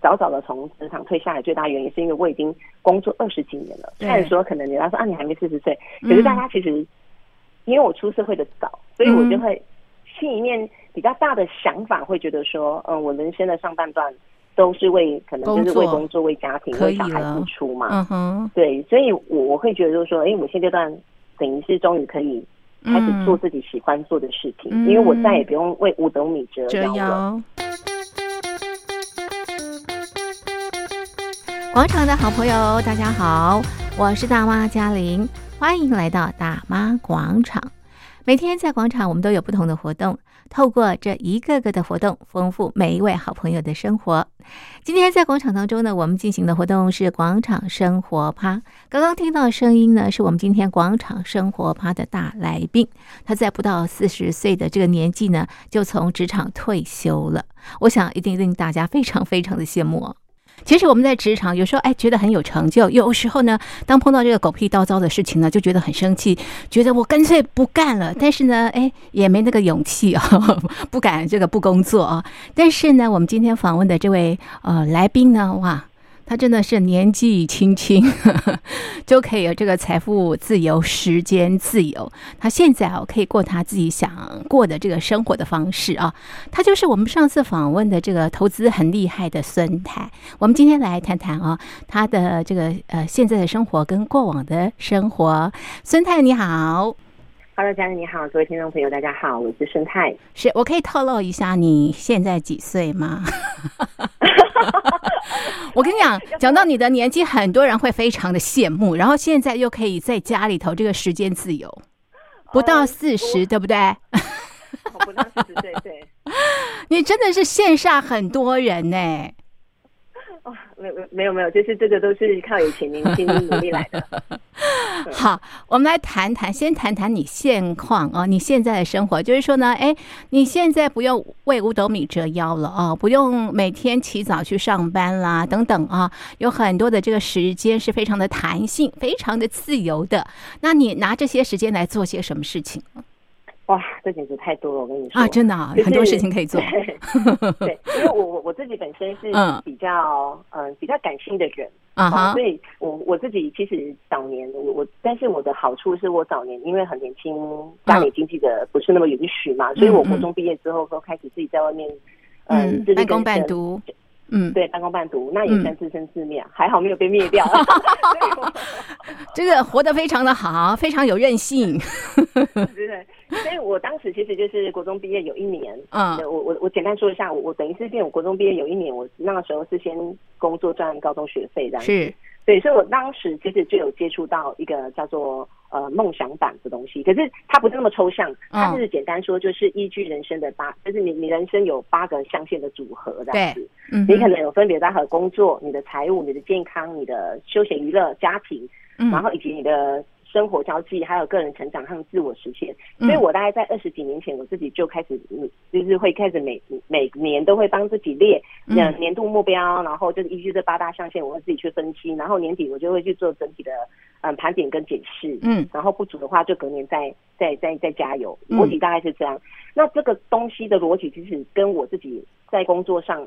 早早的从职场退下来，最大原因是因为我已经工作二十几年了。虽然说可能人家说啊，你还没四十岁，可是大家其实因为我出社会的早，所以我就会心里面比较大的想法，会觉得说，嗯，我人生的上半段都是为可能就是为工作、为家庭、为小孩付出嘛。嗯哼，对，所以我我会觉得就是说，哎，我现阶段等于是终于可以开始做自己喜欢做的事情，因为我再也不用为五斗米折腰了。广场的好朋友，大家好，我是大妈嘉玲，欢迎来到大妈广场。每天在广场，我们都有不同的活动，透过这一个个的活动，丰富每一位好朋友的生活。今天在广场当中呢，我们进行的活动是广场生活趴。刚刚听到的声音呢，是我们今天广场生活趴的大来宾，他在不到四十岁的这个年纪呢，就从职场退休了。我想一定令大家非常非常的羡慕哦。其实我们在职场有时候哎觉得很有成就，有时候呢，当碰到这个狗屁倒灶的事情呢，就觉得很生气，觉得我干脆不干了。但是呢，哎也没那个勇气啊，不敢这个不工作啊。但是呢，我们今天访问的这位呃来宾呢，哇。他真的是年纪轻轻呵呵 就可以有这个财富自由、时间自由。他现在哦可以过他自己想过的这个生活的方式啊。他就是我们上次访问的这个投资很厉害的孙太。我们今天来谈谈啊，他的这个呃现在的生活跟过往的生活。孙太你好，Hello，嘉玲你好，各位听众朋友大家好，我是孙太。是我可以透露一下你现在几岁吗？我跟你讲，讲到你的年纪，很多人会非常的羡慕。然后现在又可以在家里头，这个时间自由，不到四十，对不对？不到四十岁，对。你真的是羡煞很多人呢。哦，没有没有没有，就是这个都是靠以前年轻努力来的。好，我们来谈谈，先谈谈你现况啊，你现在的生活，就是说呢，哎，你现在不用为五斗米折腰了啊，不用每天起早去上班啦，等等啊，有很多的这个时间是非常的弹性，非常的自由的。那你拿这些时间来做些什么事情？哇，这简直太多了！我跟你说啊，真的啊，有很多事情可以做。对，对，因为我我我自己本身是比较嗯、呃、比较感性的人啊所以我我自己其实早年我我，但是我的好处是我早年因为很年轻，家里经济的不是那么允许嘛，嗯、所以我国中毕业之后都开始自己在外面嗯、呃、半工半读。嗯，对，半工半读，那也算自生自灭，嗯、还好没有被灭掉。这个 活得非常的好，非常有韧性。对对，所以我当时其实就是国中毕业有一年，嗯，我我我简单说一下，我我等于是变，我国中毕业有一年，我那个时候是先工作赚高中学费这样子。是。对，所以我当时其实就有接触到一个叫做呃梦想版的东西，可是它不是那么抽象，它是简单说就是依据人生的八，就是你你人生有八个象限的组合这样子，嗯，你可能有分别在和工作、你的财务、你的健康、你的休闲娱乐、家庭，然后以及你的。生活交际，还有个人成长和自我实现，所以我大概在二十几年前，我自己就开始，就是会开始每每年都会帮自己列年年度目标，然后就是依据这八大象限，我会自己去分析，然后年底我就会去做整体的嗯盘点跟检视，嗯，然后不足的话就隔年再再再再加油，逻辑大概是这样。那这个东西的逻辑其实跟我自己在工作上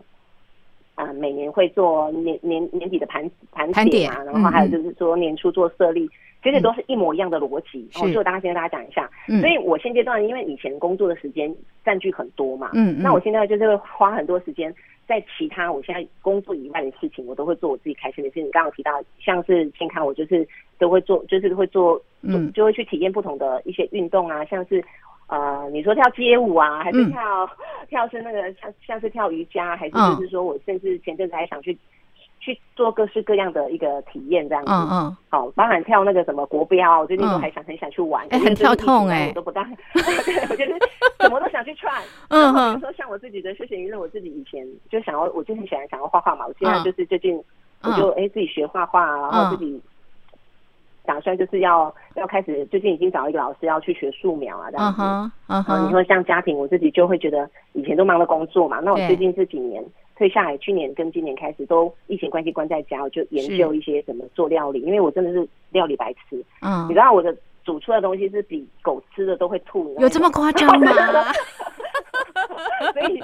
啊，每年会做年年年底的盘盘点啊，然后还有就是说年初做设立。其实都是一模一样的逻辑，哦，所以我大概先跟大家讲一下。嗯，所以我现阶段因为以前工作的时间占据很多嘛，嗯，那我现在就是会花很多时间在其他我现在工作以外的事情，我都会做我自己开心的事情。你刚刚提到像是健康，我就是都会做，就是会做，嗯，就会去体验不同的一些运动啊，像是呃，你说跳街舞啊，还是跳、嗯、跳是那个像像是跳瑜伽，还是就是说我甚至前阵子还想去。去做各式各样的一个体验，这样子，嗯嗯，好，包含跳那个什么国标，我最近都还想很想去玩，哎，很跳痛哎，我都不大，对，我觉得什么都想去 try，嗯哼，比如说像我自己的休闲娱乐，我自己以前就想要，我就很喜欢想要画画嘛，我现在就是最近我就哎自己学画画，然后自己打算就是要要开始，最近已经找一个老师要去学素描啊，这样子，嗯哼，你说像家庭，我自己就会觉得以前都忙着工作嘛，那我最近这几年。退下来，去年跟今年开始都疫情关系关在家，我就研究一些怎么做料理，因为我真的是料理白痴。嗯，你知道我的煮出来的东西是比狗吃的都会吐，有这么夸张吗？所以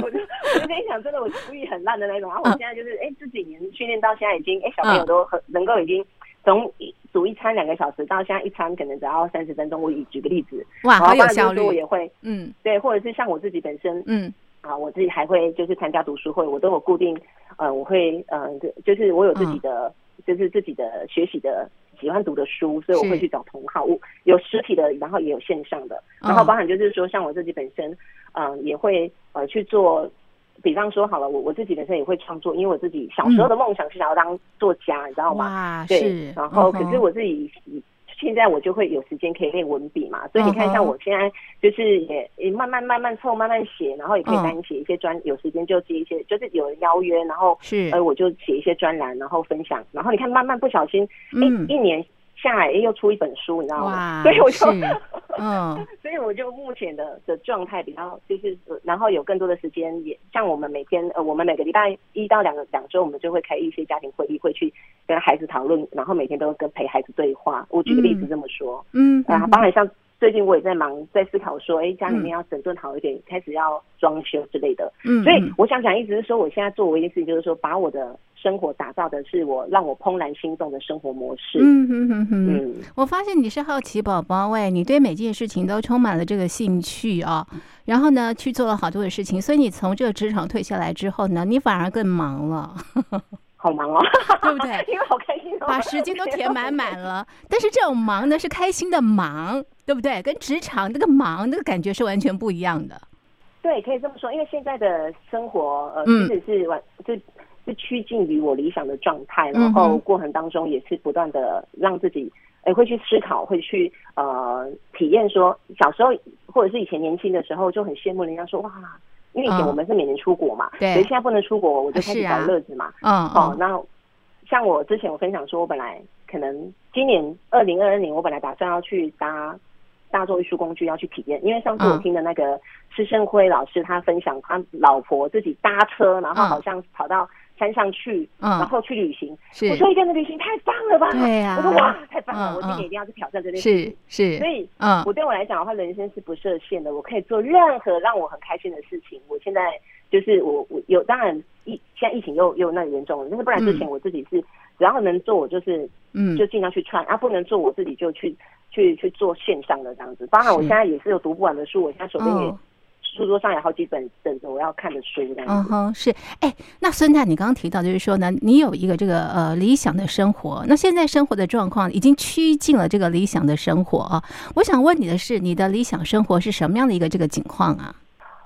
我就我就跟你讲，真的我厨艺很烂的那种。然后我现在就是，哎、欸，这几年训练到现在已经，哎、欸，小朋友都很能够已经从煮一餐两个小时到现在一餐可能只要三十分钟。我以举个例子，哇，好有效率。我也会，嗯，对，或者是像我自己本身，嗯，啊，我自己还会就是参加读书会，我都有固定，呃，我会，呃，就是我有自己的，嗯、就是自己的学习的。喜欢读的书，所以我会去找同好，物有实体的，然后也有线上的，然后包含就是说，像我自己本身，嗯、呃，也会呃去做，比方说好了，我我自己本身也会创作，因为我自己小时候的梦想是想要当作家，嗯、你知道吗？对，然后可是我自己。现在我就会有时间可以练文笔嘛，所以你看，像我现在就是也也慢慢慢慢凑，慢慢写，然后也可以单写一些专，有时间就接一些，就是有人邀约，然后是，呃，我就写一些专栏，然后分享，然后你看，慢慢不小心，一，一年。下来又出一本书，你知道吗？所以我就，嗯，所以我就目前的的状态比较就是，然后有更多的时间，也像我们每天呃，我们每个礼拜一到两个两周，我们就会开一些家庭会议，会去跟孩子讨论，然后每天都跟陪孩子对话。我举个例子这么说，嗯，啊，包含像最近我也在忙，在思考说，哎，家里面要整顿好一点，开始要装修之类的。嗯，所以我想讲，一直是说，我现在做唯一件事情就是说，把我的。生活打造的是我让我怦然心动的生活模式。嗯哼哼哼。嗯，我发现你是好奇宝宝喂，你对每件事情都充满了这个兴趣啊。然后呢，去做了好多的事情，所以你从这个职场退下来之后呢，你反而更忙了。好忙哦，对不对？因为好开心哦，把时间都填满满了。但是这种忙呢，是开心的忙，对不对？跟职场那个忙那个感觉是完全不一样的。对，可以这么说，因为现在的生活呃，其实是完就。是趋近于我理想的状态，然后过程当中也是不断的让自己，哎，会去思考，会去呃体验。说小时候或者是以前年轻的时候，就很羡慕人家说哇，因为以前我们是每年出国嘛，对，所以现在不能出国，我就开始找乐子嘛。嗯，哦，那像我之前我分享说，我本来可能今年二零二二年，我本来打算要去搭大众运输工具要去体验，因为上次我听的那个施胜辉老师他分享，他老婆自己搭车，然后好像跑到。山上去，然后去旅行。我说一个人的旅行太棒了吧？对呀，我说哇，太棒了！我今年一定要去挑战这件事情。是是，所以，嗯，我对我来讲的话，人生是不设限的，我可以做任何让我很开心的事情。我现在就是我我有，当然疫现在疫情又又那么严重了，但是不然之前我自己是只要能做，我就是嗯，就尽量去串啊，不能做我自己就去去去做线上的这样子。当然，我现在也是有读不完的书，我现在手边也。书桌上有好几本等着我要看的书，嗯哼，是，哎，那孙太，你刚刚提到就是说呢，你有一个这个呃理想的生活，那现在生活的状况已经趋近了这个理想的生活啊。我想问你的是，你的理想生活是什么样的一个这个情况啊？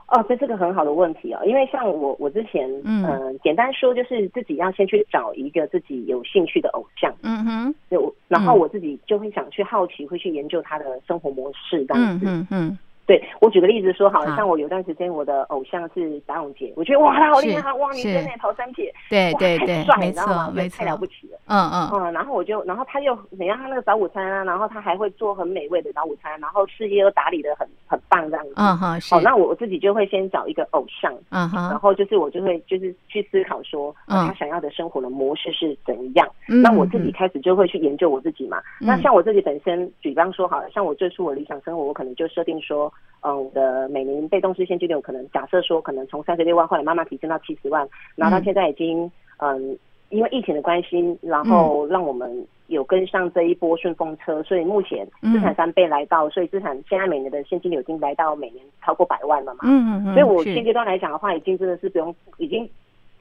哦，这是个很好的问题哦，因为像我我之前嗯、呃，简单说就是自己要先去找一个自己有兴趣的偶像，嗯哼，就然后我自己就会想去好奇，会去研究他的生活模式这样子，嗯嗯。对，我举个例子说，好像我有段时间我的偶像是贾永杰，我觉得哇，他好厉害，哇，你真的跑三铁，对对对，太帅，你知道吗？太了不起了，嗯嗯。嗯，然后我就，然后他又，你看他那个早午餐啊，然后他还会做很美味的早午餐，然后事业又打理的很很棒这样子，嗯哼，好，那我我自己就会先找一个偶像，嗯哼，然后就是我就会就是去思考说，他想要的生活的模式是怎样，那我自己开始就会去研究我自己嘛，那像我自己本身，比方说，好了，像我最初我理想生活，我可能就设定说。嗯，我的每年被动式现金流可能假设说，可能从三十六万后来慢慢提升到七十万，然后到现在已经嗯，因为疫情的关系，然后让我们有跟上这一波顺风车，所以目前资产三倍来到，所以资产现在每年的现金流已经来到每年超过百万了嘛。嗯嗯，所以我现阶段来讲的话，已经真的是不用，已经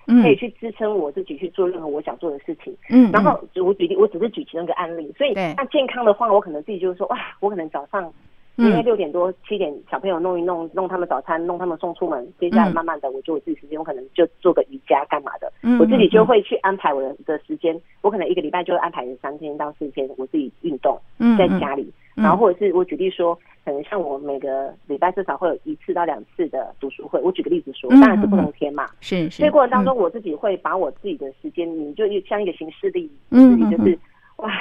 可以去支撑我自己去做任何我想做的事情。嗯，然后我举例，我只是举其中一个案例，所以那健康的话，我可能自己就是说，哇，我可能早上。因为六点多七点小朋友弄一弄弄他们早餐弄他们送出门，接下来慢慢的我就我自己时间，我可能就做个瑜伽干嘛的，我自己就会去安排我的的时间，我可能一个礼拜就会安排三天到四天我自己运动，在家里，然后或者是我举例说，可能像我每个礼拜至少会有一次到两次的读书会，我举个例子说，当然是不能天嘛，是，所以过程当中我自己会把我自己的时间，你就像一个行事历，自己就是哇。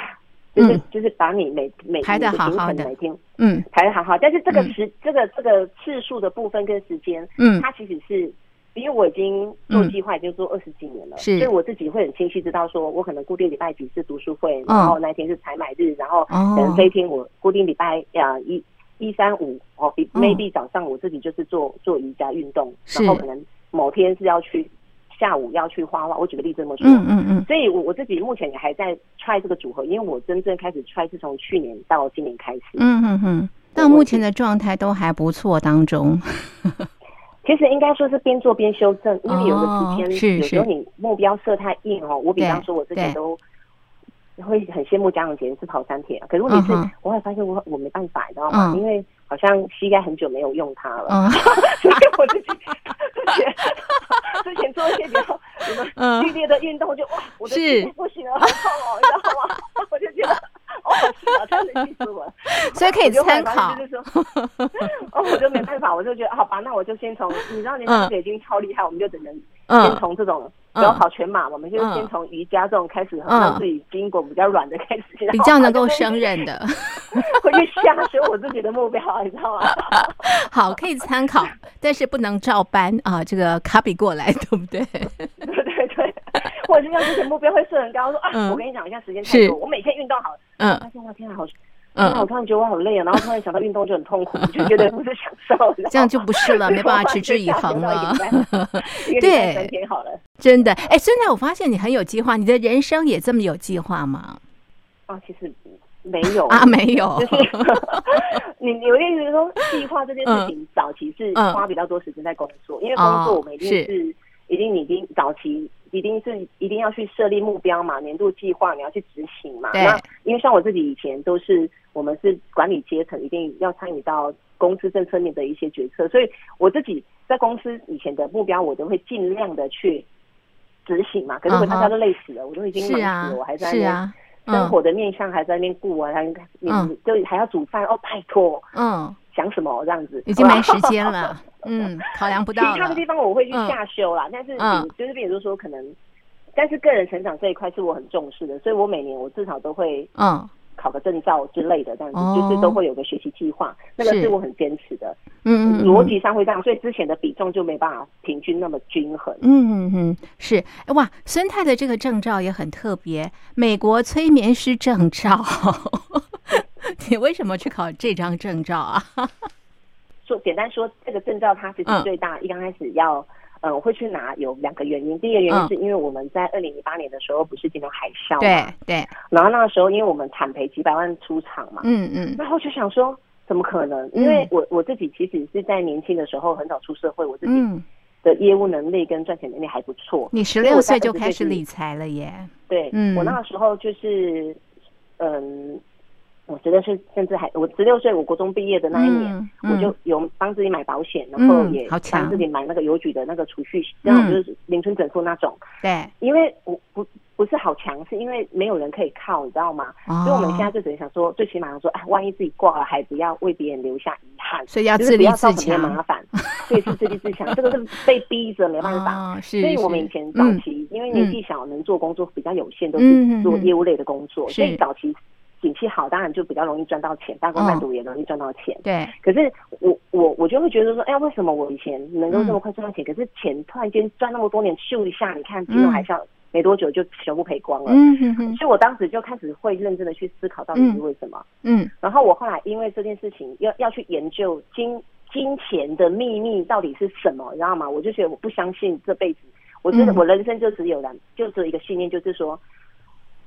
就是就是把你每每排的好好的。每天嗯。排的好好，但是这个时这个这个次数的部分跟时间，嗯，它其实是因为我已经做计划已经做二十几年了，是，所以我自己会很清晰知道说，我可能固定礼拜几次读书会，然后那天是采买日，然后可能这一天我固定礼拜呀一一三五哦，maybe 早上我自己就是做做瑜伽运动，然后可能某天是要去下午要去画画。我举个例子这么说，嗯嗯嗯。所以我我自己目前也还在 try 这个组合，因为我真正开始 try 是从去年到今年开始。嗯嗯嗯。到目前的状态都还不错当中。其实应该说是边做边修正，因为有的时间、哦、有时候你目标设太硬哦。我比方说，我自己都会很羡慕家长姐是跑三铁，可是问题是，我会发现我我没办法，你知道吗？嗯、因为好像膝盖很久没有用它了，嗯、所以我自己 之前 之前做一些比较什么剧烈的运动就，就哇，我的膝盖不行了，好痛哦，你知道吗？我就觉得。所以可以参考。就是说，哦，我就没办法，我就觉得好吧，那我就先从，你知道，你这个已经超厉害，我们就只能先从这种，不要跑全马，我们就先从瑜伽这种开始，让自己筋骨比较软的开始，比较能够胜任的，回去下修我自己的目标，你知道吗？好，可以参考，但是不能照搬啊，这个 copy 过来，对不对？对对对。或者是像之前目标会设很高，说啊，我跟你讲一下，时间太多，我每天运动好，嗯，发现哇，天啊，好，嗯，我突然觉得我好累啊，然后突然想到运动就很痛苦，就觉得不是享受，这样就不是了，没办法持之以恒了。对，三天好了，真的，哎，现在我发现你很有计划，你的人生也这么有计划吗？啊，其实没有。啊，没有，就是你有意思是说计划这件事情，早期是花比较多时间在工作，因为工作我们一定是一定你一定早期。一定是一定要去设立目标嘛，年度计划你要去执行嘛。对那因为像我自己以前都是我们是管理阶层，一定要参与到公司政策面的一些决策，所以我自己在公司以前的目标，我都会尽量的去执行嘛。可是我大家都累死了，uh huh. 我都已经累死了，啊、我还在那生活的面向还在那边顾啊，还嗯，就还要煮饭哦，拜托，嗯，想什么这样子，已经没时间了。嗯，考量不到。其他的地方我会去下修啦，嗯、但是就是比如说可能，嗯、但是个人成长这一块是我很重视的，所以我每年我至少都会嗯考个证照之类的，这样子、嗯、就是都会有个学习计划，那个是我很坚持的。嗯，逻辑上会这样，所以之前的比重就没办法平均那么均衡。嗯嗯嗯，是哇，孙太的这个证照也很特别，美国催眠师证照。你为什么去考这张证照啊？说简单说，这个证照它其实最大，一刚开始要，嗯，我会去拿有两个原因。第一个原因是因为我们在二零零八年的时候不是金融海啸嘛，对对。然后那个时候因为我们惨赔几百万出场嘛，嗯嗯。然后就想说，怎么可能？因为我我自己其实是在年轻的时候很早出社会，我自己的业务能力跟赚钱能力还不错。你十六岁就开始理财了耶？对，嗯，我那个时候就是，嗯。我觉得是，甚至还我十六岁，我国中毕业的那一年，嗯嗯、我就有帮自己买保险，然后也帮自己买那个邮局的那个储蓄，这样、嗯、就是零存整付那种。对，因为我不不是好强，是因为没有人可以靠，你知道吗？哦、所以我们现在就只能想说，最起码说，哎，万一自己挂了，还不要为别人留下遗憾，所以要自立自强，麻烦，所以是自立自强，这个是被逼着没办法。哦、是，所以我们以前早期，嗯、因为年纪小，能做工作比较有限，都是做业务类的工作，嗯、所以早期。景气好，当然就比较容易赚到钱，半工贩毒也容易赚到钱。哦、对，可是我我我就会觉得说，哎呀，为什么我以前能够这么快赚到钱？嗯、可是钱突然间赚那么多年，咻一下，你看金融海啸没多久就全部赔光了。嗯哼哼。所以我当时就开始会认真的去思考，到底是为什么？嗯。嗯然后我后来因为这件事情要要去研究金金钱的秘密到底是什么，你知道吗？我就觉得我不相信这辈子，我觉得我人生就只有两，就只有一个信念，就是说。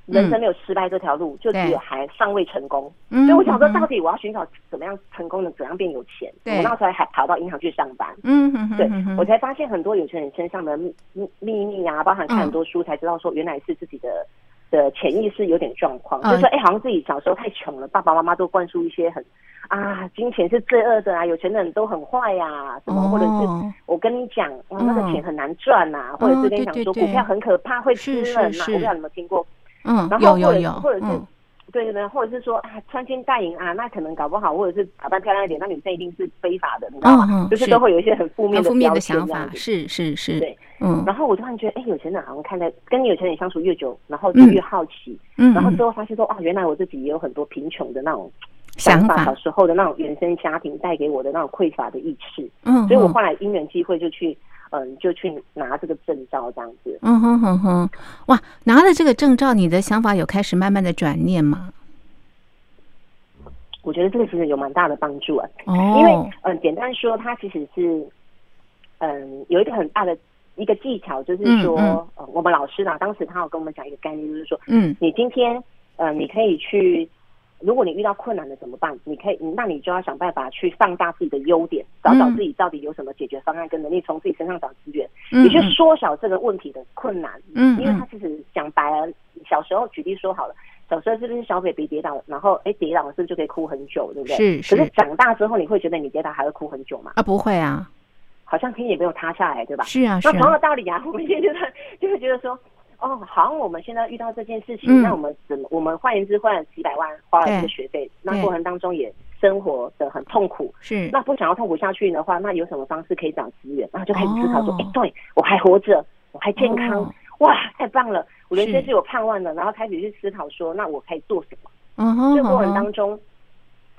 人生没有失败这条路，嗯、就只有还尚未成功。对所以我想说，到底我要寻找怎么样成功的，怎样变有钱？我那时候还跑到银行去上班。嗯对，我才发现很多有钱人身上的秘秘密啊，包含看很多书才知道说，原来是自己的的潜意识有点状况，嗯、就是说，哎、欸，好像自己小时候太穷了，爸爸妈妈都灌输一些很啊，金钱是罪恶的啊，有钱的人都很坏呀、啊，什么，哦、或者是我跟你讲，哇，那个钱很难赚呐、或者是跟你讲说股票很可怕，会吃人呐，我不知道你有没有听过。嗯，然后或者或者是，嗯、对对对，或者是说啊，穿金戴银啊，那可能搞不好，或者是打扮漂亮一点，那女生一定是非法的，你知道吗？嗯、就是都会有一些很负面的、负面的想法，是是是，对，嗯。然后我突然觉得，哎，有钱人好像看在跟你有钱人相处越久，然后就越好奇，嗯，然后之后发现说，啊，原来我自己也有很多贫穷的那种想法，小时候的那种原生家庭带给我的那种匮乏的意识，嗯，所以我后来因缘机会就去。嗯，就去拿这个证照这样子。嗯哼哼哼，哇，拿了这个证照，你的想法有开始慢慢的转念吗？我觉得这个其实有蛮大的帮助啊。哦，因为嗯、呃，简单说，它其实是嗯有一个很大的一个技巧，就是说，嗯嗯呃、我们老师呢，当时他有跟我们讲一个概念，就是说，嗯，你今天呃，你可以去。如果你遇到困难了怎么办？你可以，那你就要想办法去放大自己的优点，找找自己到底有什么解决方案跟能力，从自己身上找资源，你去缩小这个问题的困难。嗯，因为他其实讲白了，小时候举例说好了，小时候是不是小 baby 跌倒，然后哎跌倒了是不是就可以哭很久，对不对？是是。可是长大之后，你会觉得你跌倒还会哭很久吗？啊，不会啊，好像天也没有塌下来，对吧？是啊，是啊。那同样的道理啊，我们现在就是就会觉得说。哦，好像我们现在遇到这件事情，嗯、那我们怎么？我们换言之，换了几百万花了这个学费，那过程当中也生活的很痛苦。是，那不想要痛苦下去的话，那有什么方式可以找资源？然后就开始思考说，哎、哦，对我还活着，我还健康，哦、哇，太棒了！我人生是有盼望的。然后开始去思考说，那我可以做什么？嗯哼，这个过程当中。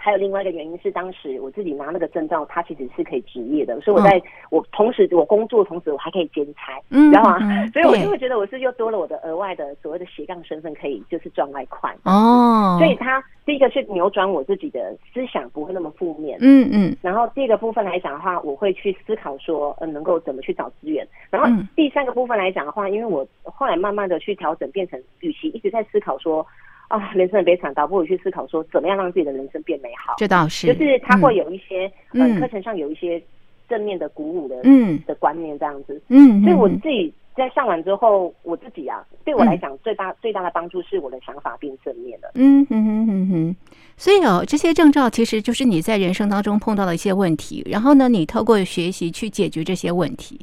还有另外一个原因是，当时我自己拿那个证照，它其实是可以执业的，所以我在我同时我工作，同时我还可以兼差，嗯，知道吗？所以我就会觉得我是又多了我的额外的所谓的斜杠身份，可以就是赚外快哦。所以它第一个是扭转我自己的思想，不会那么负面，嗯嗯。然后第二个部分来讲的话，我会去思考说，嗯，能够怎么去找资源。然后第三个部分来讲的话，因为我后来慢慢的去调整，变成与其一直在思考说。啊，人生很悲惨，倒不如去思考说，怎么样让自己的人生变美好。这倒是，就是他会有一些，嗯，课程上有一些正面的鼓舞的，嗯，的观念这样子。嗯，所以我自己在上完之后，我自己啊，对我来讲最大最大的帮助是我的想法变正面了。嗯哼哼哼哼。所以哦，这些证照其实就是你在人生当中碰到的一些问题，然后呢，你透过学习去解决这些问题，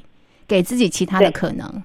给自己其他的可能。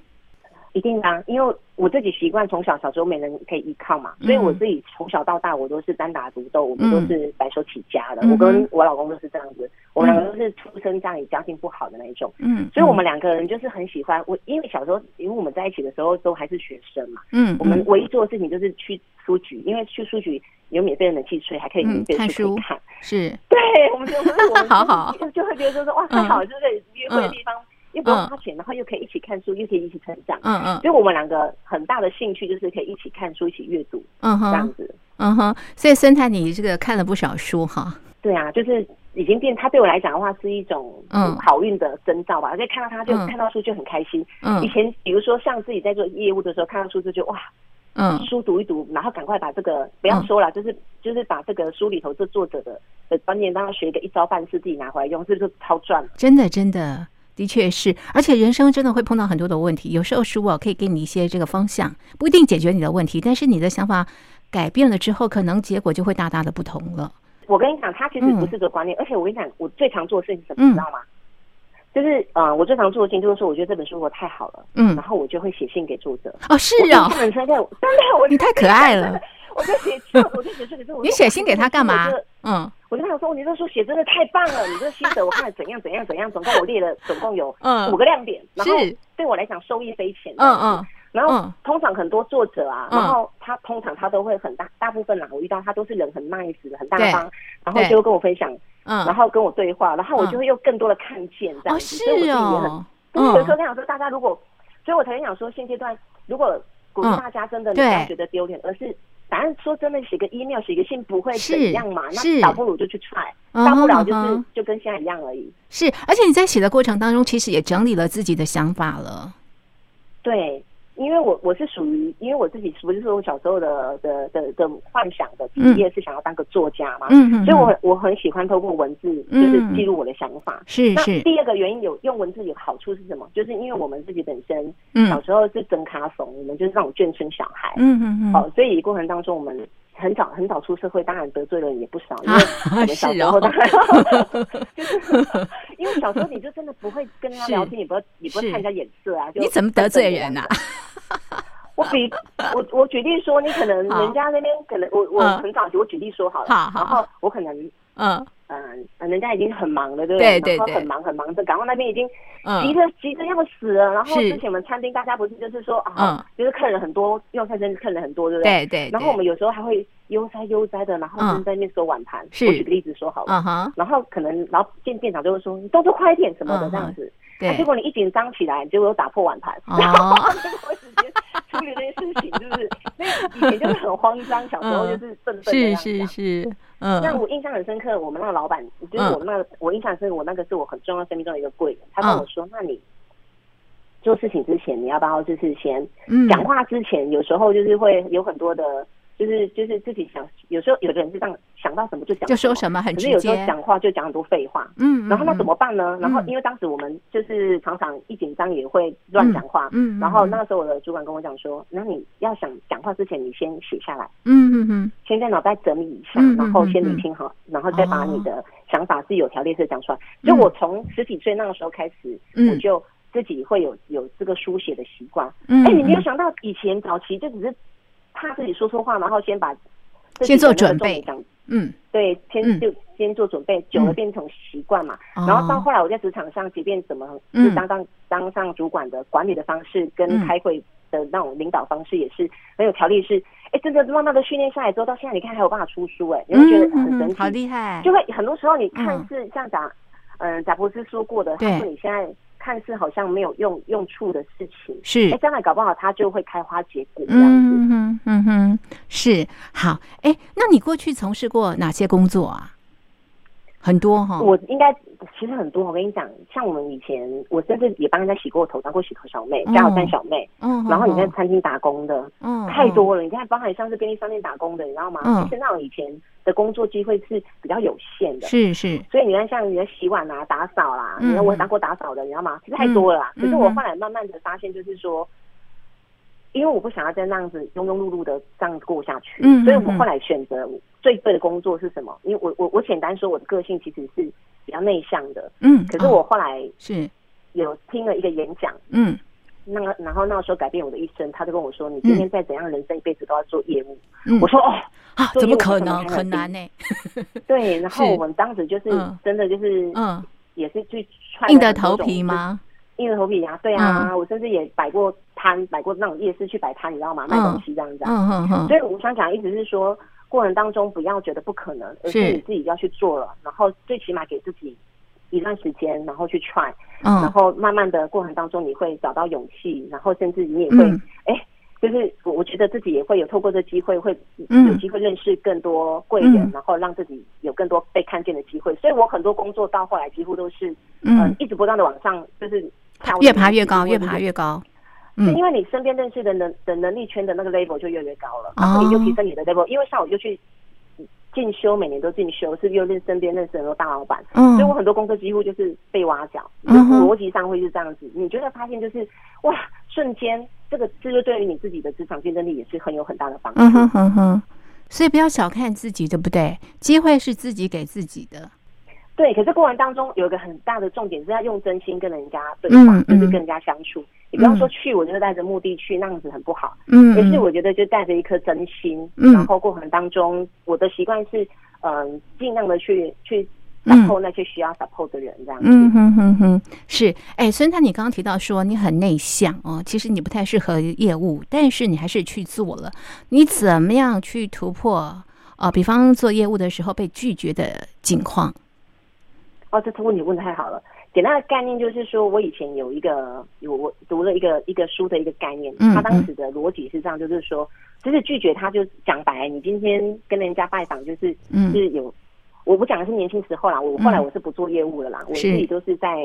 一定啊，因为我自己习惯从小小时候没人可以依靠嘛，所以我自己从小到大我都是单打独斗，我们都是白手起家的。我跟我老公都是这样子，我们两个都是出生家里家境不好的那一种。嗯，所以我们两个人就是很喜欢我，因为小时候因为我们在一起的时候都还是学生嘛。嗯，我们唯一做的事情就是去书局，因为去书局有免费的冷气吹，还可以免费的书看。是，对，我们就我们 好好就会觉得说哇太好，就是约会的地方。又不用花钱，然后又可以一起看书，又可以一起成长。嗯嗯，所以我们两个很大的兴趣就是可以一起看书，一起阅读。嗯哼，这样子。嗯哼，所以孙太，你这个看了不少书哈。对啊，就是已经变，他对我来讲的话是一种嗯好运的征兆吧。而且看到他就看到书就很开心。嗯，以前比如说像自己在做业务的时候，看到书就就哇，嗯，书读一读，然后赶快把这个不要说了，就是就是把这个书里头这作者的的观念，让他学一个一招半式，自己拿回来用，是不是超赚？真的，真的。的确是，而且人生真的会碰到很多的问题。有时候书啊可以给你一些这个方向，不一定解决你的问题，但是你的想法改变了之后，可能结果就会大大的不同了。我跟你讲，它其实不是个观念，嗯、而且我跟你讲，我最常做的事情是什么，你知道吗？嗯、就是呃，我最常做的事情就是说，我觉得这本书我太好了，嗯，然后我就会写信给作者。哦，是啊，真的，真的，我你太可爱了。我就写，我就写这个，你写信给他干嘛？嗯，我就跟他说，你这书写真的太棒了，你这心得我看了怎样怎样怎样，总共我列了总共有五个亮点，然后对我来讲收益匪浅。嗯嗯，然后通常很多作者啊，然后他通常他都会很大大部分啊，我遇到他都是人很 nice 很大方，然后就跟我分享，嗯，然后跟我对话，然后我就会有更多的看见这样子，所以我自己也很，不是有时候跟他说，大家如果，所以我才想说现阶段如果鼓励大家真的不要觉得丢脸，而是。反正说真的，写个 email，写个信不会怎样嘛，那倒不如就去 try，大不了就是就跟现在一样而已。是，而且你在写的过程当中，其实也整理了自己的想法了。对。因为我我是属于，因为我自己不是说我小时候的的的的幻想的职业是想要当个作家嘛，嗯嗯，所以我我很喜欢透过文字就是记录我的想法。是是。那第二个原因有用文字有好处是什么？就是因为我们自己本身小时候是真卡怂，我们就是那种眷村小孩，嗯嗯嗯，好，所以过程当中我们。很早很早出社会，当然得罪的人也不少。因为我们小时候当然就是，因为小时候你就真的不会跟人家聊天，也不会也不会看人家眼色啊。就你怎么得罪人啊？我比我我举例说，你可能人家那边可能我我很早就我举例说好了，然后我可能嗯。嗯，人家已经很忙了，对不对？对对对，然后很忙很忙的，港澳那边已经急着急着要死了。然后之前我们餐厅大家不是就是说啊，就是客人很多，用餐真的客人很多，对不对？对对。然后我们有时候还会悠哉悠哉的，然后正在那边收碗盘。是。我举个例子说好了。然后可能，然后店店长就会说：“你动作快一点什么的这样子。”对。结果你一紧张起来，结果又打破碗盘。然后就会直接处理这些事情，是不是？那以前就是很慌张，小时候就是笨笨的样子。是是是，嗯。那我印象很深刻，我们那个老板，就是我们那个，我印象深刻，我那个是我很重要生命中的一个贵人，他跟我说：“那你做事情之前，你要不要就是先讲话之前，有时候就是会有很多的。”就是就是自己想，有时候有的人是这样想到什么就讲，就说什么很直接。可是有时候讲话就讲很多废话，嗯，然后那怎么办呢？然后因为当时我们就是常常一紧张也会乱讲话，嗯，然后那个时候我的主管跟我讲说，那你要想讲话之前，你先写下来，嗯嗯嗯，先在脑袋整理一下，然后先理清好，然后再把你的想法是有条列式讲出来。就我从十几岁那个时候开始，我就自己会有有这个书写的习惯。哎，你没有想到以前早期就只是。怕自己说错话，然后先把先做准备，嗯，对，先就先做准备，久了变成习惯嘛。然后到后来我在职场上，即便怎么就当当当上主管的管理的方式，跟开会的那种领导方式也是很有条例。是，哎，真的慢慢的训练下来之后，到现在你看还有办法出书，哎，你会觉得很神奇，好厉害。就会很多时候你看是像贾，嗯，贾博士说过的，他说你现在。看似好像没有用用处的事情，是哎，将来搞不好它就会开花结果这样子。嗯哼，嗯哼，是好哎。那你过去从事过哪些工作啊？很多哈，我应该其实很多。我跟你讲，像我们以前，我甚至也帮人家洗过头，当过洗头小妹、加油站小妹。嗯，然后你在餐厅打工的，嗯，太多了。你看，包含像是便利商店打工的，你知道吗？其实那种以前的工作机会是比较有限的。是是。所以你看，像你的洗碗啊、打扫啦，你看我当过打扫的，你知道吗？其实太多了啦。可是我后来慢慢的发现，就是说，因为我不想要再那样子庸庸碌碌的这样过下去，所以我后来选择。最对的工作是什么？因为我我我简单说，我的个性其实是比较内向的。嗯，可是我后来是有听了一个演讲，嗯，那个然后那个时候改变我的一生，他就跟我说：“你今天再怎样，人生一辈子都要做业务。”我说：“哦啊，怎么可能？很难呢。” 对，然后我们当时就是真的就是嗯，也是去硬着头皮吗？硬着头皮呀，对啊，我甚至也摆过摊，摆过那种夜市去摆摊，你知道吗？卖东西这样子。嗯嗯嗯。所以我想讲，一直是说。过程当中不要觉得不可能，而是你自己要去做了，然后最起码给自己一段时间，然后去 try，然后慢慢的过程当中你会找到勇气，然后甚至你也会，哎，就是我我觉得自己也会有透过这机会，会有机会认识更多贵人，然后让自己有更多被看见的机会。所以我很多工作到后来几乎都是，嗯，一直不断的往上，就是越爬越高，越爬越高。嗯因为你身边认识的能的能力圈的那个 level 就越来越高了，然后你就提升你的 level。因为像我就去进修，每年都进修，是又认身边认识很多大老板，嗯所以我很多工作几乎就是被挖角，嗯逻辑上会是这样子。你觉得发现就是哇，瞬间这个这个对于你自己的职场竞争力也是很有很大的帮助。嗯哼哼哼，所以不要小看自己，对不对？机会是自己给自己的。对，可是过程当中有一个很大的重点是要用真心跟人家对话，就是跟人家相处。你不要说去，我就是带着目的去，那样子很不好。嗯，可是我觉得就带着一颗真心，然后过程当中，我的习惯是，嗯，尽量的去去 support 那些需要 support 的人，这样子。嗯哼哼哼，是。哎，孙太，你刚刚提到说你很内向哦，其实你不太适合业务，但是你还是去做了。你怎么样去突破？呃，比方做业务的时候被拒绝的境况？哦，这问题问的太好了。简单的概念就是说，我以前有一个有我读了一个一个书的一个概念，他当时的逻辑是这样，就是说，就是拒绝他，就讲白，你今天跟人家拜访，就是、嗯、就是有。我不讲的是年轻时候啦，我后来我是不做业务的啦，我自己都是在，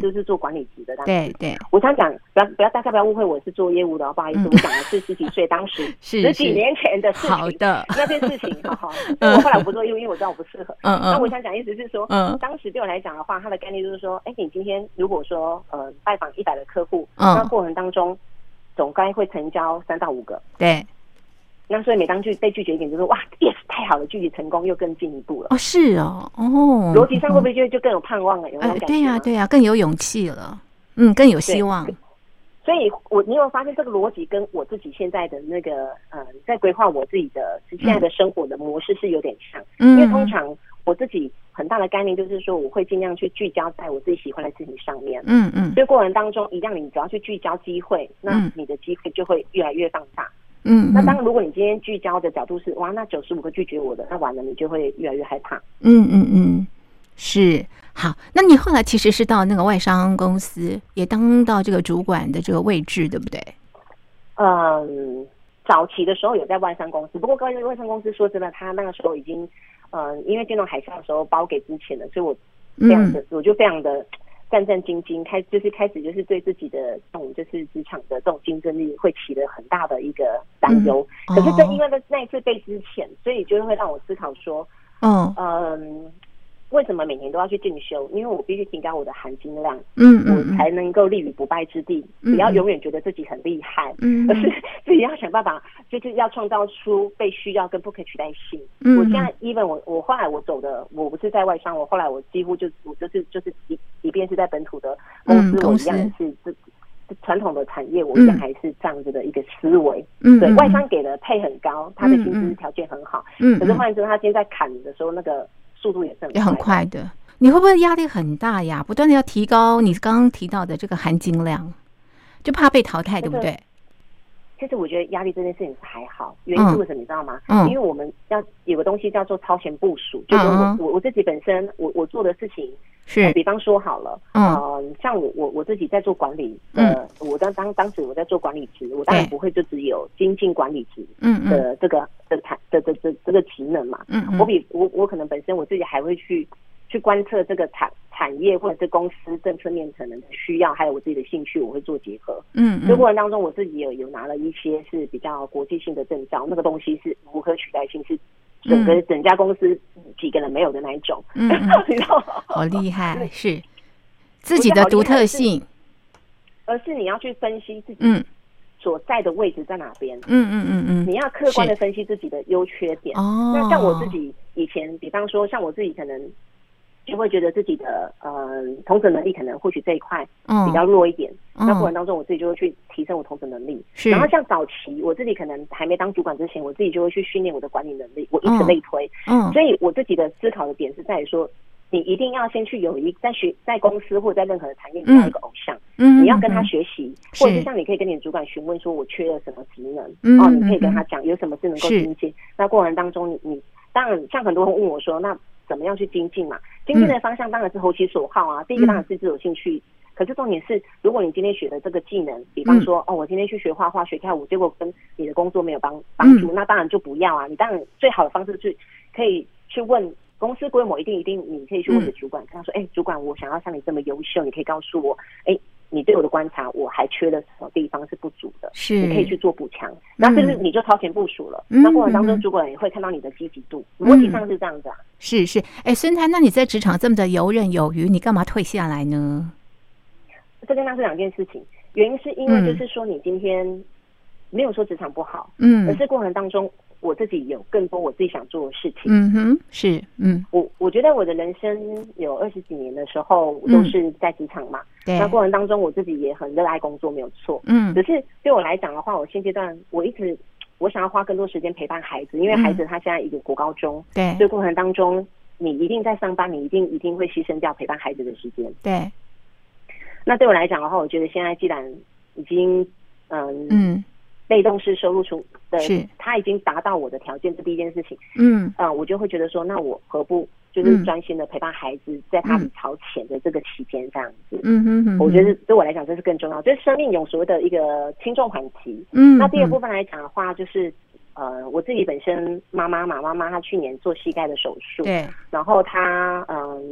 都是做管理职的。对对，我想讲，不要不要大家不要误会，我是做业务的，不好意思，我讲的是十几岁当时 十几年前的事情。好的，那件事情，哈哈。我后来不做业务，因为我知道我不适合。嗯嗯。那我想讲意思是说，嗯，当时对我来讲的话，他的概念就是说，哎，你今天如果说呃拜访一百个客户，那过程当中总该会成交三到五个。对。那所以每当拒被拒绝一点，就是哇，yes，太好了，拒绝成功又更进一步了。哦，是哦，哦，逻辑上会不会就就更有盼望了？有没有感觉？对呀，对呀，更有勇气了，嗯，更有希望。所以我你有发现这个逻辑跟我自己现在的那个呃，在规划我自己的现在的生活的模式是有点像，因为通常我自己很大的概念就是说，我会尽量去聚焦在我自己喜欢的事情上面。嗯嗯。所以过程当中，一样，你只要去聚焦机会，那你的机会就会越来越放大。嗯，那当然，如果你今天聚焦的角度是哇，那九十五个拒绝我的，那完了，你就会越来越害怕。嗯嗯嗯，是好。那你后来其实是到那个外商公司，也当到这个主管的这个位置，对不对？嗯，早期的时候有在外商公司，不过高级外商公司说真的，他那个时候已经，嗯、呃，因为金融海啸的时候包给之前的，所以我非常的，嗯、我就非常的战战兢兢，开就是开始就是对自己的这种就是职场的这种竞争力会起了很大的一个担忧。嗯、可是正因为那那一次被之前，所以就会让我思考说，嗯嗯。为什么每年都要去进修？因为我必须提高我的含金量，嗯，嗯，我才能够立于不败之地。不、嗯、要永远觉得自己很厉害，嗯，而是自己要想办法，就是要创造出被需要跟不可取代性。嗯，我现在 even 我我后来我走的，我不是在外商，我后来我几乎就我就是就是即即便是在本土的公司，嗯、我一样是这传统的产业，我一样还是这样子的一个思维。嗯，对外商给的配很高，他的薪资条件很好，嗯，可是换言之，他现在砍的时候那个。速度也是也很快的，你会不会压力很大呀？不断的要提高你刚刚提到的这个含金量，就怕被淘汰，对不对？其实我觉得压力这件事情是还好，原因是为什么你知道吗？嗯，因为我们要有个东西叫做超前部署，就是我我我自己本身我我做的事情是，比方说好了，嗯，像我我我自己在做管理，呃，我当当当时我在做管理职，我当然不会就只有精进管理职，嗯。的这个的产的的的这个职能嘛，嗯，我比我我可能本身我自己还会去。去观测这个产产业或者是公司政策面可能的需要，还有我自己的兴趣，我会做结合。嗯，这过程当中，我自己有有拿了一些是比较国际性的证照，那个东西是无可取代性，是整个整家公司几个人没有的那一种。嗯，好厉害，是自己的独特性，而是你要去分析自己所在的位置在哪边。嗯嗯嗯嗯，你要客观的分析自己的优缺点。哦，那像我自己以前，比方说像我自己可能。就会觉得自己的呃统整能力可能或许这一块比较弱一点，那、嗯、过程当中我自己就会去提升我统整能力。是然后像早期我自己可能还没当主管之前，我自己就会去训练我的管理能力，我以此类推。嗯，所以我自己的思考的点是在于说，你一定要先去有一在学在公司或者在任何的产业，你要一个偶像，嗯，你要跟他学习，嗯、或者是像你可以跟你的主管询问说，我缺了什么职能，嗯、哦，你可以跟他讲有什么是能够精进。那过程当中你，你你当然像很多人问我说，那。怎么样去精进嘛？精进的方向当然是投其所好啊。嗯、第一个当然是自有兴趣，嗯、可是重点是，如果你今天学的这个技能，比方说，嗯、哦，我今天去学画画、学跳舞，结果跟你的工作没有帮帮助，嗯、那当然就不要啊。你当然最好的方式是，可以去问公司规模一定一定，你可以去问的主管，跟他说，哎、欸，主管，我想要像你这么优秀，你可以告诉我，哎、欸。你对我的观察，我还缺了什么地方是不足的？是，你可以去做补强。那这是你就超前部署了。那过程当中，主管也会看到你的积极度。逻辑上是这样子啊。是是，哎，孙太，那你在职场这么的游刃有余，你干嘛退下来呢？这跟那是两件事情。原因是因为就是说，你今天没有说职场不好，嗯，可是过程当中。我自己有更多我自己想做的事情。嗯哼，是，嗯，我我觉得我的人生有二十几年的时候都是在职场嘛。对。那过程当中，我自己也很热爱工作，没有错。嗯。只是对我来讲的话，我现阶段我一直我想要花更多时间陪伴孩子，因为孩子他现在已经国高中。对。所以过程当中，你一定在上班，你一定一定会牺牲掉陪伴孩子的时间。对。那对我来讲的话，我觉得现在既然已经嗯嗯。被动式收入出的，是他已经达到我的条件，这第一件事情。嗯，啊、呃，我就会觉得说，那我何不就是专心的陪伴孩子，在他们朝前的这个期间这样子。嗯哼哼，我觉得对我来讲这是更重要，就是生命有所谓的一个轻重缓急。嗯，那第二部分来讲的话，就是呃，我自己本身妈妈嘛，妈妈她去年做膝盖的手术，对，然后她嗯、呃，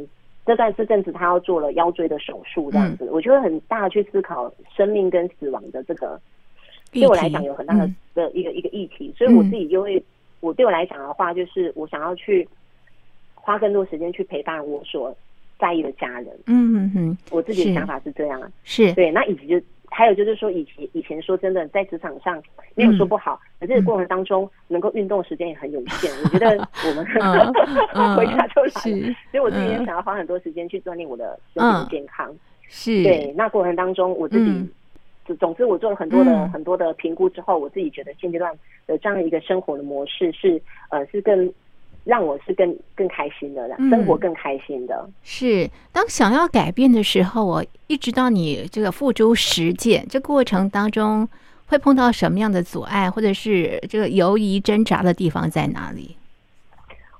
这段这阵子她要做了腰椎的手术这样子，嗯、我就会很大的去思考生命跟死亡的这个。对我来讲有很大的的一个一个议题，所以我自己就会，我对我来讲的话，就是我想要去花更多时间去陪伴我所在意的家人。嗯嗯嗯，我自己的想法是这样啊，是对。那以及就还有就是说，以前以前说真的，在职场上没有说不好，可是过程当中能够运动时间也很有限。我觉得 我们 回家就来，所以我自己也想要花很多时间去锻炼我的身体健康。是对，那过程当中我自己。总之，我做了很多的、嗯、很多的评估之后，我自己觉得现阶段的这样一个生活的模式是，呃，是更让我是更更开心的，生活更开心的。嗯、是当想要改变的时候，我一直到你这个付诸实践，这过程当中会碰到什么样的阻碍，或者是这个犹疑挣扎的地方在哪里？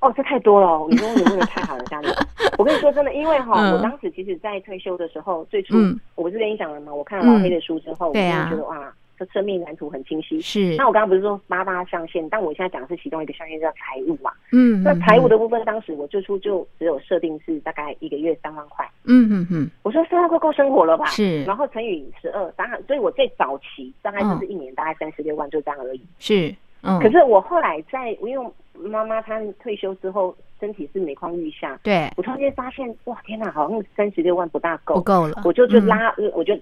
哦，这太多了！你说你问的太好了，家里。我跟你说真的，因为哈，嗯、我当时其实，在退休的时候，最初、嗯、我不是跟你讲了吗？我看了老黑的书之后，嗯、我就觉得哇，这生命蓝图很清晰。是。那我刚刚不是说八大象限，但我现在讲的是其中一个象限叫财务嘛。嗯。那财务的部分，当时我最初就只有设定是大概一个月三万块。嗯嗯嗯。我说三万块够生活了吧？是。然后乘以十二，当然，所以我最早期大概就是一年大概三十六万，就这样而已。是。嗯。可是我后来在，因为妈妈她退休之后，身体是每况愈下。对。我突然间发现，哇，天哪，好像三十六万不大够。不够了。我就就拉，我就。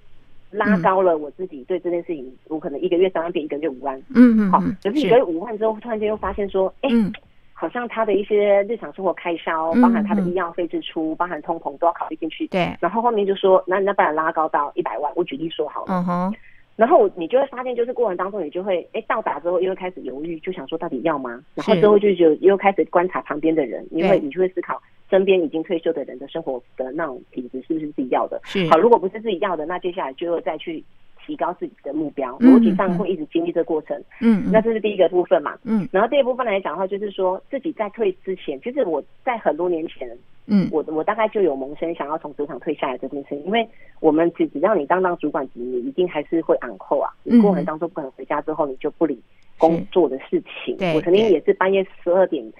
拉高了我自己对这件事情，嗯、我可能一个月三万变一个月五万，嗯嗯，好，可是一个月五万之后，突然间又发现说，哎、嗯，好像他的一些日常生活开销，嗯、包含他的医药费支出，嗯、包含通膨都要考虑进去，对，然后后面就说，那那不然拉高到一百万，我举例说好了，嗯哼，然后你就会发现，就是过程当中你就会，哎，到达之后又会开始犹豫，就想说到底要吗？然后之后就就又开始观察旁边的人，因为你就会思考。身边已经退休的人的生活的那种品质是不是自己要的？是。好，如果不是自己要的，那接下来就又再去提高自己的目标，逻辑上会一直经历这个过程。嗯，那这是第一个部分嘛。嗯。然后第二部分来讲的话，就是说自己在退之前，其实我在很多年前，嗯，我我大概就有萌生想要从职场退下来这件事情，因为我们只只要你当当主管级，你一定还是会昂扣啊。你过程当中不可能回家之后你就不理工作的事情。我曾经也是半夜十二点。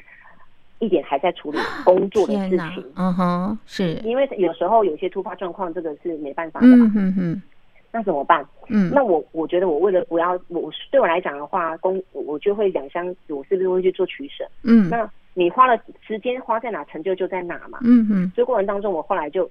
一点还在处理 工作的事情，嗯哼，是因为有时候有些突发状况，这个是没办法的嘛，嗯哼，那怎么办？嗯，那我我觉得我为了不要我对我来讲的话，工我就会两相，我是不是会去做取舍？嗯，那你花了时间花在哪，成就就在哪嘛，嗯哼，所以过程当中，我后来就。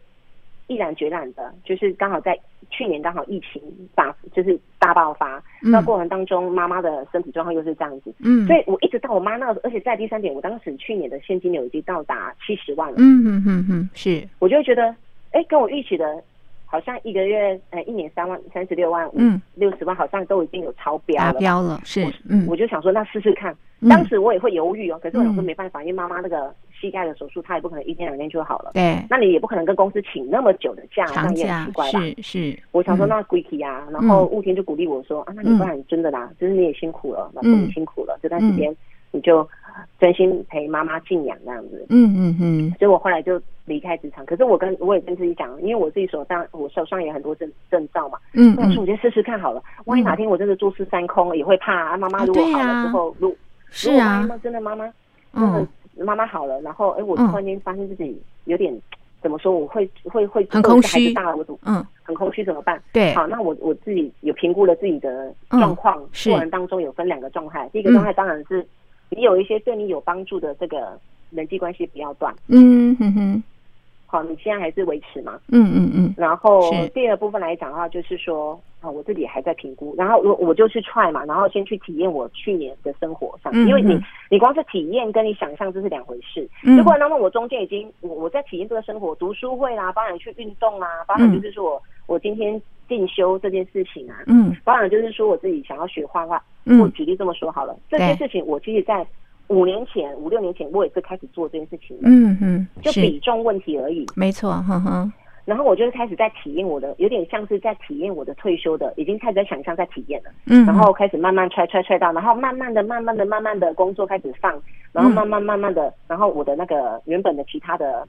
毅然决然的，就是刚好在去年刚好疫情大，就是大爆发。那、嗯、过程当中，妈妈的身体状况又是这样子。嗯，所以我一直到我妈那个，而且在第三点，我当时去年的现金流已经到达七十万了。嗯嗯嗯嗯，是。我就会觉得，哎、欸，跟我预期的，好像一个月，呃，一年三万三十六万，嗯，六十万，好像都已经有超标了。达标了，是。嗯，我就想说，那试试看。当时我也会犹豫哦，可是我想说没办法，因为妈妈那个。膝盖的手术，她也不可能一天两天就好了。对，那你也不可能跟公司请那么久的假，那也很奇怪吧？是是。我想说，那 Gucci 啊，然后雾天就鼓励我说啊，那你不然真的啦，就是你也辛苦了，老公也辛苦了，这段时间你就专心陪妈妈静养这样子。嗯嗯嗯。所以我后来就离开职场，可是我跟我也跟自己讲，因为我自己手上我手上也很多证证照嘛。嗯。我说我先试试看好了，万一哪天我真的坐吃山空，也会怕啊。妈妈如果好了之后，如是啊，真的妈妈嗯。妈妈好了，然后哎，我突然间发现自己有点、嗯、怎么说？我会会会很空虚，大了我怎么嗯，很空虚怎么办？对，好，那我我自己有评估了自己的状况，过程、嗯、当中有分两个状态。第一个状态当然是你有一些对你有帮助的这个人际关系不要断。嗯哼哼。好，你现在还是维持嘛？嗯嗯嗯。然后第二部分来讲的话，就是说啊，我自己还在评估。然后我我就去 try 嘛，然后先去体验我去年的生活上，因为你你光是体验跟你想象这是两回事。如果那么我中间已经我我在体验这个生活，读书会啦，包含去运动啊，包含就是说我我今天进修这件事情啊，嗯，包含就是说我自己想要学画画，嗯我举例这么说好了，这件事情我其实在。五年前、五六年前，我也是开始做这件事情的。嗯嗯，就比重问题而已。没错，哈哈。然后我就开始在体验我的，有点像是在体验我的退休的，已经开始在想象在体验了。嗯。然后开始慢慢踹踹踹到，然后慢慢的、慢慢的、慢慢的工作开始放，然后慢慢慢慢的，然后我的那个原本的其他的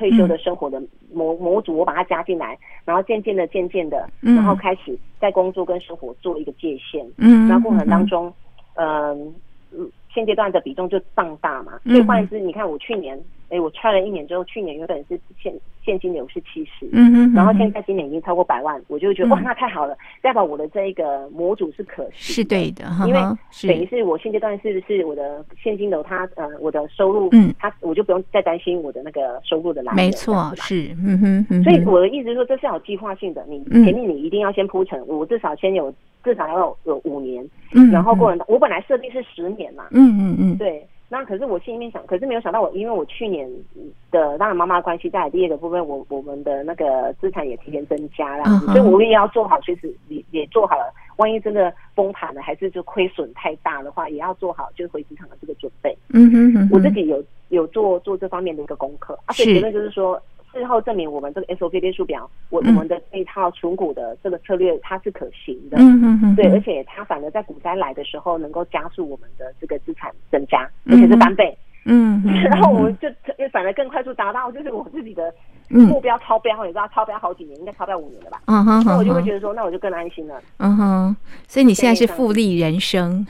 退休的生活的模模组，我把它加进来，然后渐渐的、渐渐的，然后开始在工作跟生活做一个界限。嗯。然后过程当中，嗯嗯。现阶段的比重就放大嘛，所以换言之，你看我去年，哎、欸，我踹了一年之后，去年原本是现现金流是七十，嗯哼，然后现在今年已经超过百万，我就觉得、嗯、哇，那太好了，代表我的这一个模组是可行，是对的，因为等于是我现阶段是不是我的现金流它呃我的收入，嗯，它我就不用再担心我的那个收入的来源，没错，是，嗯哼，嗯哼，所以我的意思是说，这是有计划性的，你前面你一定要先铺陈，我至少先有。至少要有，五年，嗯，然后过程，我本来设定是十年嘛，嗯嗯嗯，对，那可是我心里面想，可是没有想到我，因为我去年的当然妈妈关系，在第二个部分，我我们的那个资产也提前增加了，所以我也要做好，随时也也做好了，万一真的崩盘了，还是就亏损太大的话，也要做好就是回职场的这个准备，嗯哼哼，我自己有有做做这方面的一个功课，而且结论就是说。事后证明，我们这个 SOP 列数表，我我们的这一套存股的这个策略，它是可行的。嗯嗯嗯。对，而且它反而在股灾来的时候，能够加速我们的这个资产增加，而且是翻倍。嗯。然后我们就反而更快速达到，就是我自己的目标超标，你知道超标好几年，应该超标五年了吧？嗯哼，那我就会觉得说，那我就更安心了。嗯哼，所以你现在是复利人生。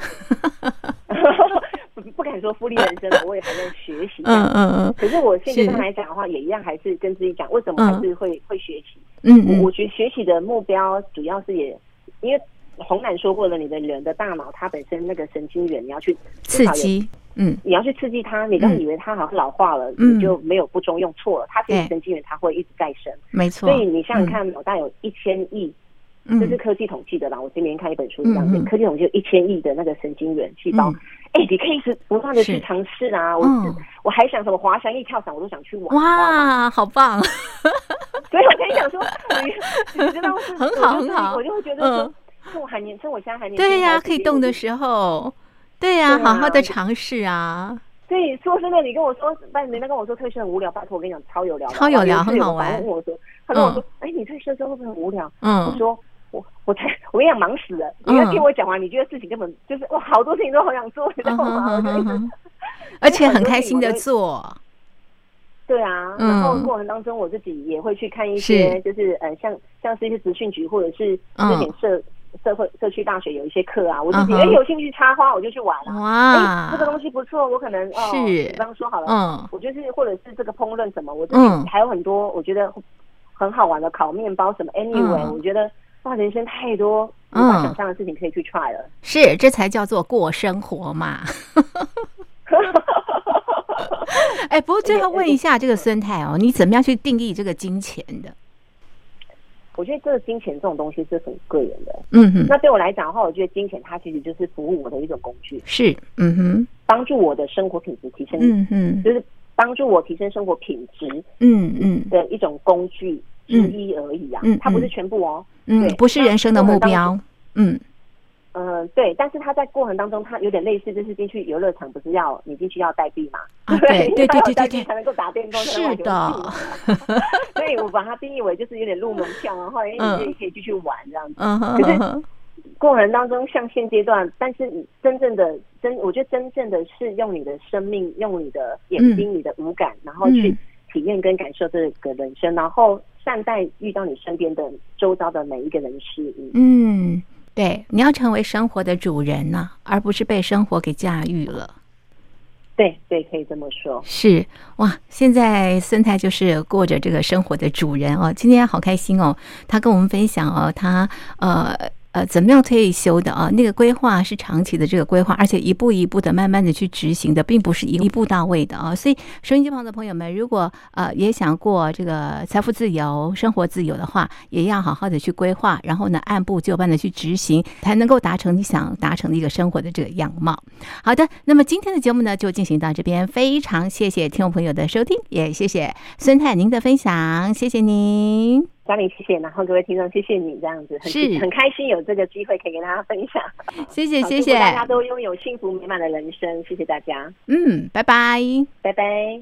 不不敢说复利人生了，我也还在学习。嗯嗯嗯。可是我现在来讲的话，也一样还是跟自己讲，为什么还是会会学习？嗯嗯。我觉得学习的目标主要是也因为。洪兰说过了，你的人的大脑，它本身那个神经元，你要去刺激，嗯，你要去刺激它，你不要以为它好像老化了，嗯、你就没有不中用错了，它其实神经元它会一直再生，没错。所以你想想看，脑袋有一千亿，这是科技统计的啦。我今年看一本书这样子，科技统计有一千亿的那个神经元细胞，哎，你可以是不断的去尝试啊。我我还想什么滑翔翼、跳伞，我都想去玩。哇，好棒！所以我跟你讲说，你知道是很好很好，我就会觉得说。趁我还年，趁我现在还年轻，对呀，可以动的时候，对呀，好好的尝试啊。对，说真的，你跟我说，但人家跟我说退休很无聊，拜托我跟你讲，超有聊，超有聊，很好玩。我说，他跟我说，哎，你退休之后会不会很无聊？嗯，我说，我我才，我跟你讲，忙死了。你要听我讲完，你觉得事情根本就是哇，好多事情都好想做，你知道吗？而且很开心的做。对啊，然后过程当中，我自己也会去看一些，就是呃，像像是一些职训局或者是这点社。社会社区大学有一些课啊，我自己哎有兴趣插花，我就去玩了。哇，这个东西不错，我可能哦，比方说好了，嗯，我就是或者是这个烹饪什么，我自己还有很多我觉得很好玩的烤面包什么。Anyway，我觉得哇，人生太多无法想象的事情可以去 try 了。是，这才叫做过生活嘛。哎，不过最后问一下这个孙太哦，你怎么样去定义这个金钱的？我觉得这个金钱这种东西是很个人的，嗯哼。那对我来讲的话，我觉得金钱它其实就是服务我的一种工具，是，嗯哼，帮助我的生活品质提升，嗯哼，就是帮助我提升生活品质，嗯嗯的一种工具之一而已啊，嗯，它不是全部哦，嗯，不是人生的目标，嗯。嗯、呃，对，但是他在过程当中，他有点类似，就是进去游乐场，不是要你进去要代币嘛？啊、对对对对对，才能够打电动，是的。所以我把它定义为就是有点入门票，然后你也可以继续玩这样子。可是过程当中，像现阶段，但是你真正的真，我觉得真正的是用你的生命，用你的眼睛、嗯、你的五感，然后去体验跟感受这个人生，然后善待遇到你身边的周遭的每一个人事物。嗯。对，你要成为生活的主人呢、啊，而不是被生活给驾驭了。对对，可以这么说。是哇，现在孙太就是过着这个生活的主人哦，今天好开心哦，他跟我们分享哦，他呃。呃，怎么样退休的啊？那个规划是长期的这个规划，而且一步一步的、慢慢的去执行的，并不是一一步到位的啊。所以，收音机旁的朋友们，如果呃也想过这个财富自由、生活自由的话，也要好好的去规划，然后呢，按部就班的去执行，才能够达成你想达成的一个生活的这个样貌。好的，那么今天的节目呢，就进行到这边，非常谢谢听众朋友的收听，也谢谢孙太您的分享，谢谢您。嘉玲，谢谢，然后各位听众，谢谢你这样子，很是很开心有这个机会可以跟大家分享。谢谢谢谢，大家都拥有幸福美满的人生，谢谢大家。嗯，拜拜，拜拜。